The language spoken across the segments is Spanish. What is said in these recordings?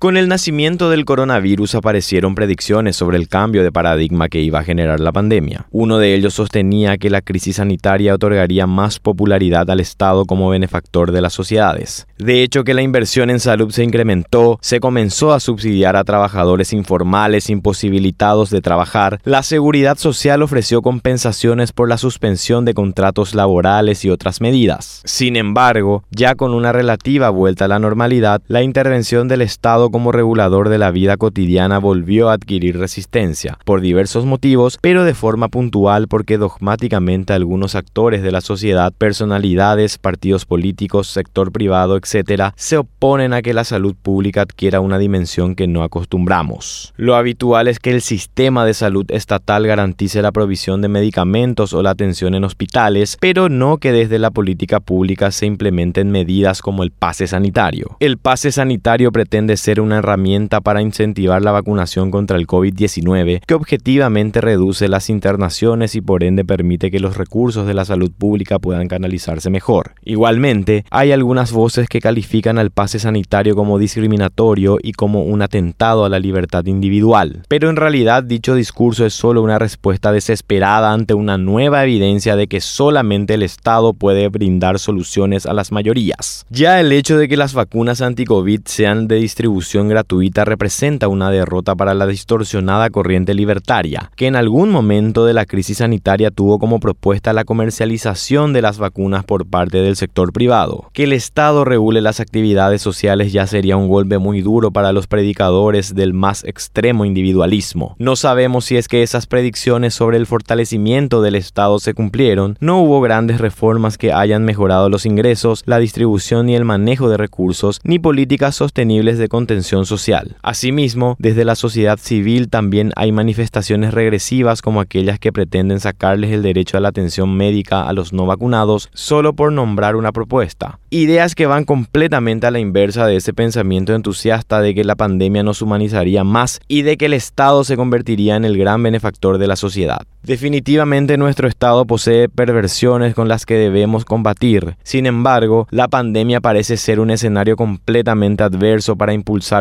Con el nacimiento del coronavirus aparecieron predicciones sobre el cambio de paradigma que iba a generar la pandemia. Uno de ellos sostenía que la crisis sanitaria otorgaría más popularidad al Estado como benefactor de las sociedades. De hecho, que la inversión en salud se incrementó, se comenzó a subsidiar a trabajadores informales imposibilitados de trabajar, la seguridad social ofreció compensaciones por la suspensión de contratos laborales y otras medidas. Sin embargo, ya con una relativa vuelta a la normalidad, la intervención del Estado como regulador de la vida cotidiana volvió a adquirir resistencia, por diversos motivos, pero de forma puntual porque dogmáticamente algunos actores de la sociedad, personalidades, partidos políticos, sector privado, etc., se oponen a que la salud pública adquiera una dimensión que no acostumbramos. Lo habitual es que el sistema de salud estatal garantice la provisión de medicamentos o la atención en hospitales, pero no que desde la política pública se implementen medidas como el pase sanitario. El pase sanitario pretende ser una herramienta para incentivar la vacunación contra el COVID-19 que objetivamente reduce las internaciones y por ende permite que los recursos de la salud pública puedan canalizarse mejor. Igualmente, hay algunas voces que califican al pase sanitario como discriminatorio y como un atentado a la libertad individual, pero en realidad dicho discurso es solo una respuesta desesperada ante una nueva evidencia de que solamente el Estado puede brindar soluciones a las mayorías. Ya el hecho de que las vacunas anti-COVID sean de distribución gratuita representa una derrota para la distorsionada corriente libertaria, que en algún momento de la crisis sanitaria tuvo como propuesta la comercialización de las vacunas por parte del sector privado. Que el Estado regule las actividades sociales ya sería un golpe muy duro para los predicadores del más extremo individualismo. No sabemos si es que esas predicciones sobre el fortalecimiento del Estado se cumplieron, no hubo grandes reformas que hayan mejorado los ingresos, la distribución y el manejo de recursos, ni políticas sostenibles de contención social. Asimismo, desde la sociedad civil también hay manifestaciones regresivas como aquellas que pretenden sacarles el derecho a la atención médica a los no vacunados solo por nombrar una propuesta. Ideas que van completamente a la inversa de ese pensamiento entusiasta de que la pandemia nos humanizaría más y de que el Estado se convertiría en el gran benefactor de la sociedad. Definitivamente nuestro Estado posee perversiones con las que debemos combatir. Sin embargo, la pandemia parece ser un escenario completamente adverso para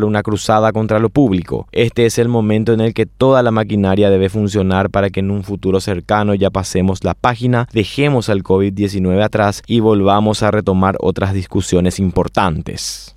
una cruzada contra lo público. Este es el momento en el que toda la maquinaria debe funcionar para que en un futuro cercano ya pasemos la página, dejemos al COVID-19 atrás y volvamos a retomar otras discusiones importantes.